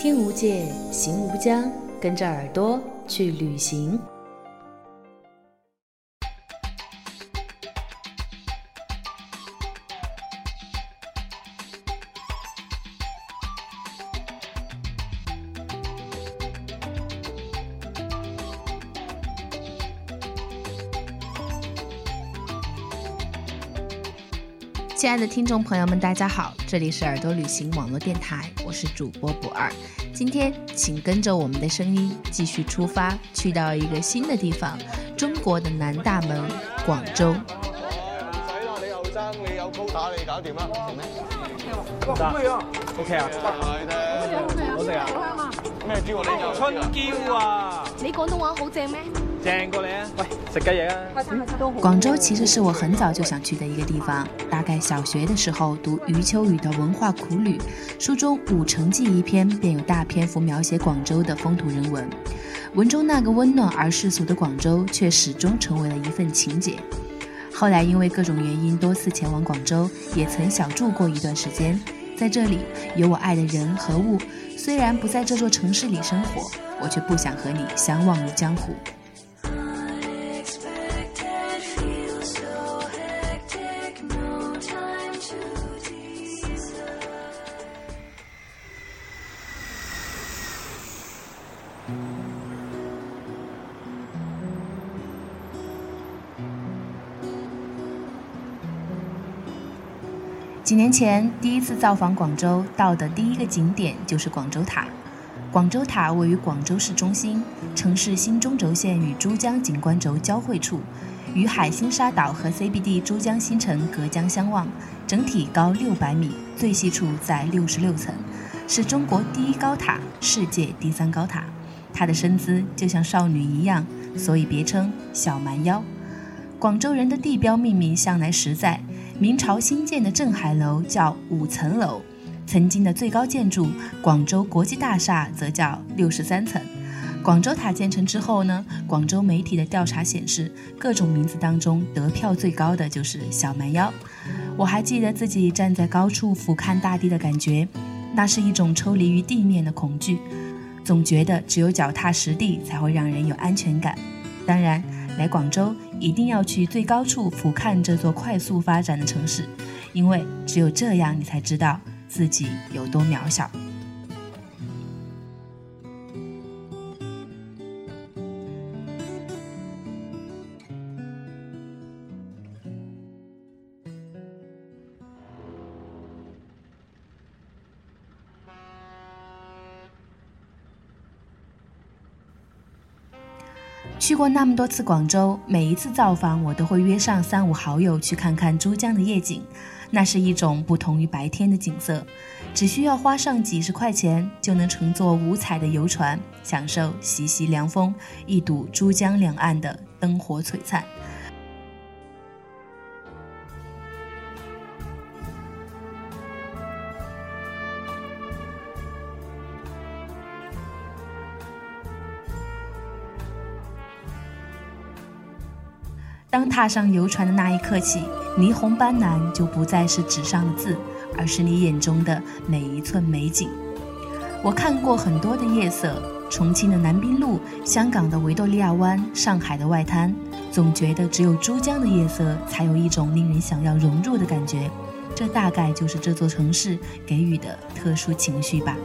听无界，行无疆，跟着耳朵去旅行。听众朋友们，大家好，这里是耳朵旅行网络电台，我是主播不二。今天请跟着我们的声音继续出发，去到一个新的地方——中国的南大门，广州。唔使啦，你后生，你有高打，你搞掂啦。好咩？好咩样？O K 啊。好睇的。咩样？O K 啊。好食啊。咩椒？你春娇啊？你广东话好正咩？正过嚟啊！喂，食鸡嘢啊！广州其实是我很早就想去的一个地方。大概小学的时候读余秋雨的《文化苦旅》，书中《五城记》一篇便有大篇幅描写广州的风土人文。文中那个温暖而世俗的广州，却始终成为了一份情结。后来因为各种原因多次前往广州，也曾小住过一段时间。在这里有我爱的人和物，虽然不在这座城市里生活，我却不想和你相忘于江湖。几年前第一次造访广州，到的第一个景点就是广州塔。广州塔位于广州市中心城市新中轴线与珠江景观轴交汇处，与海心沙岛和 CBD 珠江新城隔江相望。整体高六百米，最细处在六十六层，是中国第一高塔，世界第三高塔。它的身姿就像少女一样，所以别称“小蛮腰”。广州人的地标命名向来实在。明朝新建的镇海楼叫五层楼，曾经的最高建筑广州国际大厦则叫六十三层。广州塔建成之后呢，广州媒体的调查显示，各种名字当中得票最高的就是“小蛮腰”。我还记得自己站在高处俯瞰大地的感觉，那是一种抽离于地面的恐惧，总觉得只有脚踏实地才会让人有安全感。当然，来广州。一定要去最高处俯瞰这座快速发展的城市，因为只有这样，你才知道自己有多渺小。去过那么多次广州，每一次造访，我都会约上三五好友去看看珠江的夜景。那是一种不同于白天的景色，只需要花上几十块钱，就能乘坐五彩的游船，享受习习凉风，一睹珠江两岸的灯火璀璨。当踏上游船的那一刻起，霓虹斑斓就不再是纸上的字，而是你眼中的每一寸美景。我看过很多的夜色，重庆的南滨路、香港的维多利亚湾、上海的外滩，总觉得只有珠江的夜色才有一种令人想要融入的感觉。这大概就是这座城市给予的特殊情绪吧。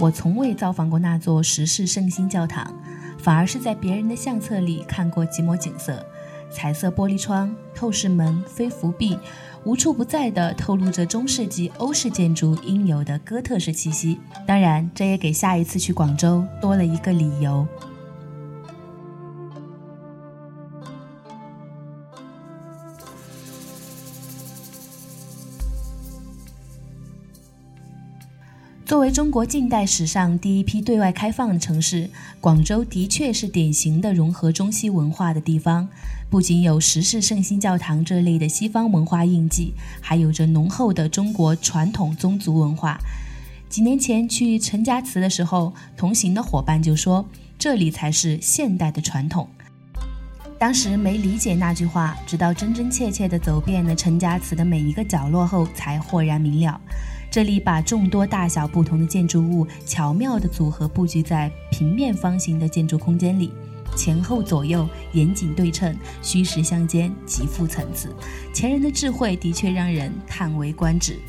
我从未造访过那座石室圣心教堂，反而是在别人的相册里看过几抹景色：彩色玻璃窗、透视门、飞浮壁，无处不在地透露着中世纪欧式建筑应有的哥特式气息。当然，这也给下一次去广州多了一个理由。作为中国近代史上第一批对外开放的城市，广州的确是典型的融合中西文化的地方。不仅有石室圣心教堂这类的西方文化印记，还有着浓厚的中国传统宗族文化。几年前去陈家祠的时候，同行的伙伴就说：“这里才是现代的传统。”当时没理解那句话，直到真真切切地走遍了陈家祠的每一个角落后，才豁然明了。这里把众多大小不同的建筑物巧妙地组合布局在平面方形的建筑空间里，前后左右严谨对称，虚实相间，极富层次。前人的智慧的确让人叹为观止。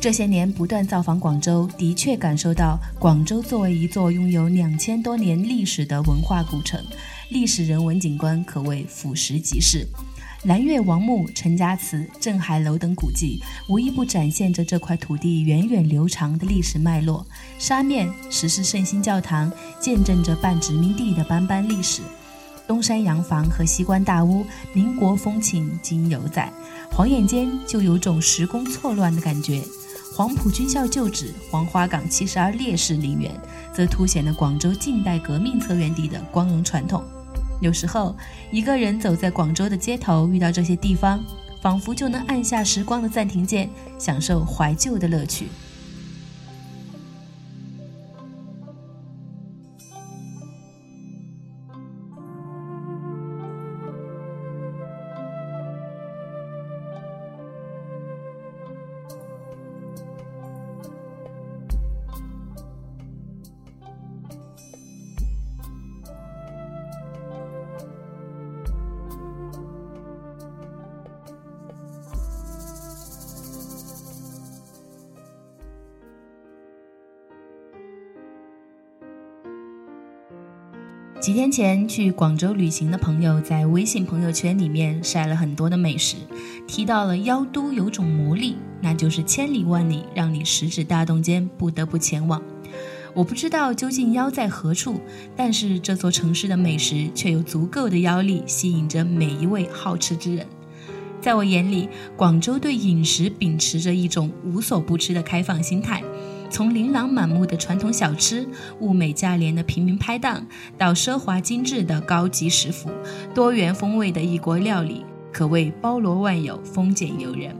这些年不断造访广州，的确感受到广州作为一座拥有两千多年历史的文化古城，历史人文景观可谓俯拾即是。南越王墓、陈家祠、镇海楼等古迹，无一不展现着这块土地源远流长的历史脉络。沙面、石室圣心教堂，见证着半殖民地的斑斑历史；东山洋房和西关大屋，民国风情今犹在，晃眼间就有种时空错乱的感觉。黄埔军校旧址、黄花岗七十二烈士陵园，则凸显了广州近代革命策源地的光荣传统。有时候，一个人走在广州的街头，遇到这些地方，仿佛就能按下时光的暂停键，享受怀旧的乐趣。几天前去广州旅行的朋友在微信朋友圈里面晒了很多的美食，提到了“妖都有种魔力”，那就是千里万里让你食指大动间不得不前往。我不知道究竟妖在何处，但是这座城市的美食却有足够的妖力吸引着每一位好吃之人。在我眼里，广州对饮食秉持着一种无所不吃的开放心态。从琳琅满目的传统小吃、物美价廉的平民拍档，到奢华精致的高级食府、多元风味的异国料理，可谓包罗万有、丰俭由人。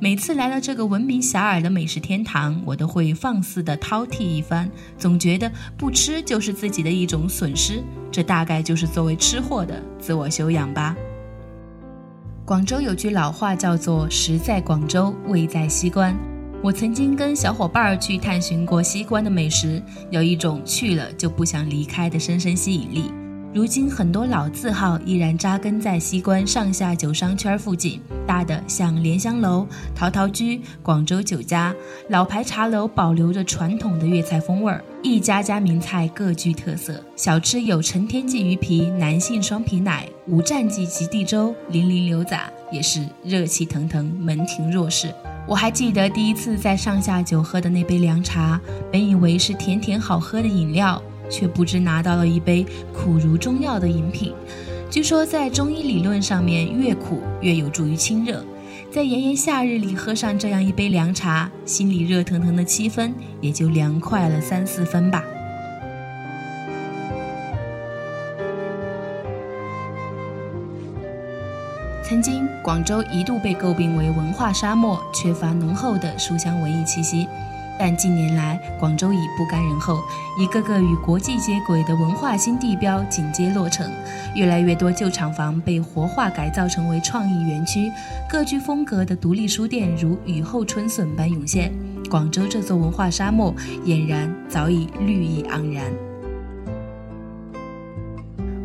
每次来到这个闻名遐迩的美食天堂，我都会放肆的饕餮一番，总觉得不吃就是自己的一种损失。这大概就是作为吃货的自我修养吧。广州有句老话叫做“食在广州，味在西关”。我曾经跟小伙伴儿去探寻过西关的美食，有一种去了就不想离开的深深吸引力。如今，很多老字号依然扎根在西关上下九商圈附近，大的像莲香楼、陶陶居、广州酒家，老牌茶楼保留着传统的粤菜风味儿，一家家名菜各具特色。小吃有陈天记鱼皮、南信双皮奶、五战记及地粥、林林牛杂，也是热气腾腾，门庭若市。我还记得第一次在上下九喝的那杯凉茶，本以为是甜甜好喝的饮料，却不知拿到了一杯苦如中药的饮品。据说在中医理论上面，越苦越有助于清热。在炎炎夏日里喝上这样一杯凉茶，心里热腾腾的七分也就凉快了三四分吧。曾经，广州一度被诟病为文化沙漠，缺乏浓厚的书香文艺气息。但近年来，广州已不甘人后，一个个与国际接轨的文化新地标紧接落成，越来越多旧厂房被活化改造成为创意园区，各具风格的独立书店如雨后春笋般涌现。广州这座文化沙漠，俨然早已绿意盎然。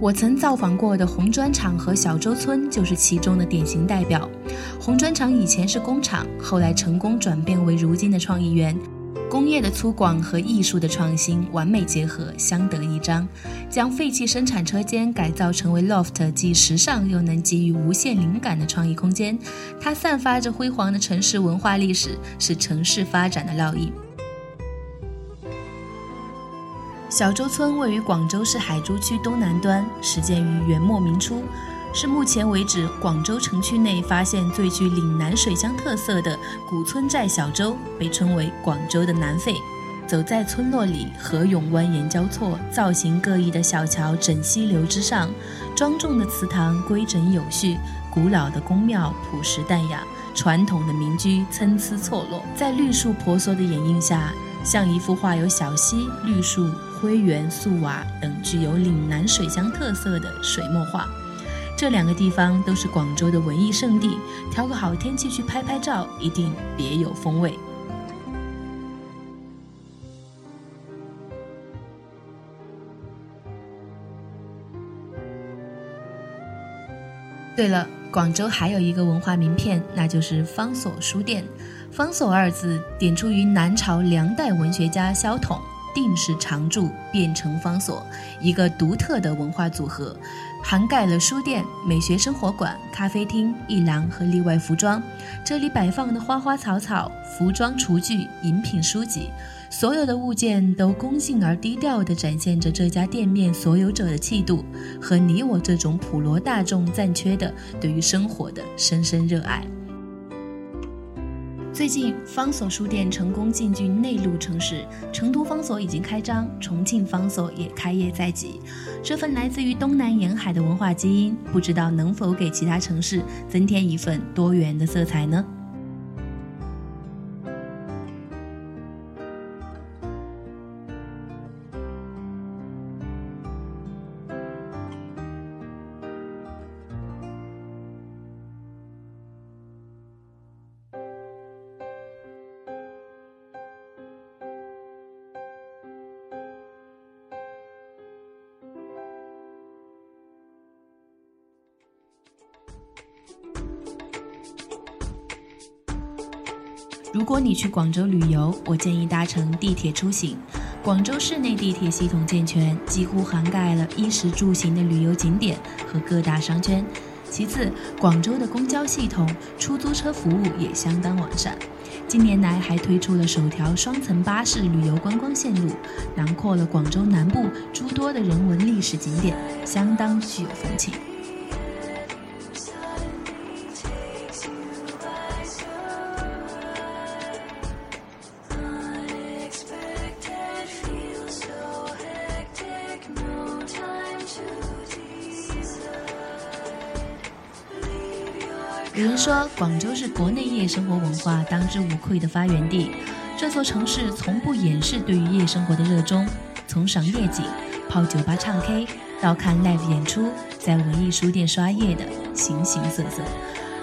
我曾造访过的红砖厂和小洲村就是其中的典型代表。红砖厂以前是工厂，后来成功转变为如今的创意园。工业的粗犷和艺术的创新完美结合，相得益彰，将废弃生产车间改造成为 loft，既时尚又能给予无限灵感的创意空间。它散发着辉煌的城市文化历史，是城市发展的烙印。小洲村位于广州市海珠区东南端，始建于元末明初，是目前为止广州城区内发现最具岭南水乡特色的古村寨。小洲被称为广州的“南废”。走在村落里，河涌蜿蜒交错，造型各异的小桥枕溪流之上，庄重的祠堂规整有序，古老的宫庙朴实淡雅，传统的民居参差错落，在绿树婆娑的掩映下。像一幅画，有小溪、绿树、灰原、素瓦等具有岭南水乡特色的水墨画。这两个地方都是广州的文艺圣地，挑个好天气去拍拍照，一定别有风味。对了。广州还有一个文化名片，那就是方所书店。方所二字点出于南朝梁代文学家萧统《定是常住变成方所，一个独特的文化组合，涵盖了书店、美学生活馆、咖啡厅、艺廊和例外服装。这里摆放的花花草草、服装、厨具、饮品、书籍。所有的物件都恭敬而低调的展现着这家店面所有者的气度，和你我这种普罗大众暂缺的对于生活的深深热爱。最近，方所书店成功进军内陆城市，成都方所已经开张，重庆方所也开业在即。这份来自于东南沿海的文化基因，不知道能否给其他城市增添一份多元的色彩呢？如果你去广州旅游，我建议搭乘地铁出行。广州市内地铁系统健全，几乎涵盖了衣食住行的旅游景点和各大商圈。其次，广州的公交系统、出租车服务也相当完善。近年来还推出了首条双层巴士旅游观光线路，囊括了广州南部诸多的人文历史景点，相当具有风情。广州是国内夜生活文化当之无愧的发源地，这座城市从不掩饰对于夜生活的热衷，从赏夜景、泡酒吧、唱 K，到看 live 演出，在文艺书店刷夜的形形色色，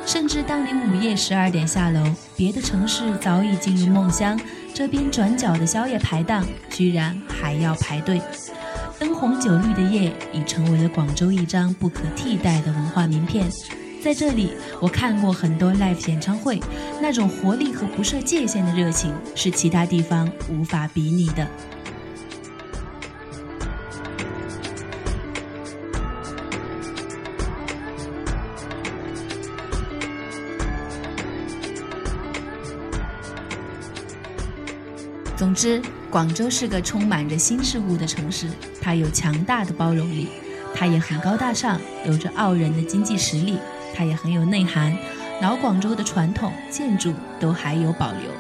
甚至当你午夜十二点下楼，别的城市早已进入梦乡，这边转角的宵夜排档居然还要排队，灯红酒绿的夜已成为了广州一张不可替代的文化名片。在这里，我看过很多 live 演唱会，那种活力和不设界限的热情是其他地方无法比拟的。总之，广州是个充满着新事物的城市，它有强大的包容力，它也很高大上，有着傲人的经济实力。它也很有内涵，老广州的传统建筑都还有保留。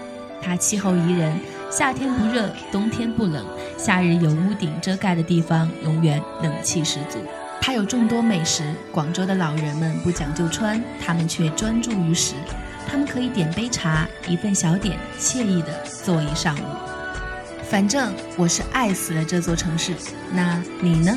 它气候宜人，夏天不热，冬天不冷。夏日有屋顶遮盖的地方，永远冷气十足。它有众多美食。广州的老人们不讲究穿，他们却专注于食。他们可以点杯茶，一份小点，惬意的坐一上午。反正我是爱死了这座城市，那你呢？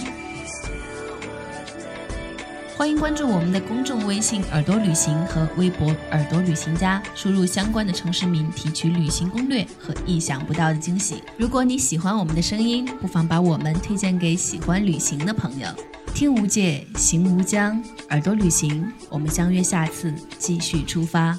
欢迎关注我们的公众微信“耳朵旅行”和微博“耳朵旅行家”，输入相关的城市名，提取旅行攻略和意想不到的惊喜。如果你喜欢我们的声音，不妨把我们推荐给喜欢旅行的朋友。听无界，行无疆，耳朵旅行，我们相约下次继续出发。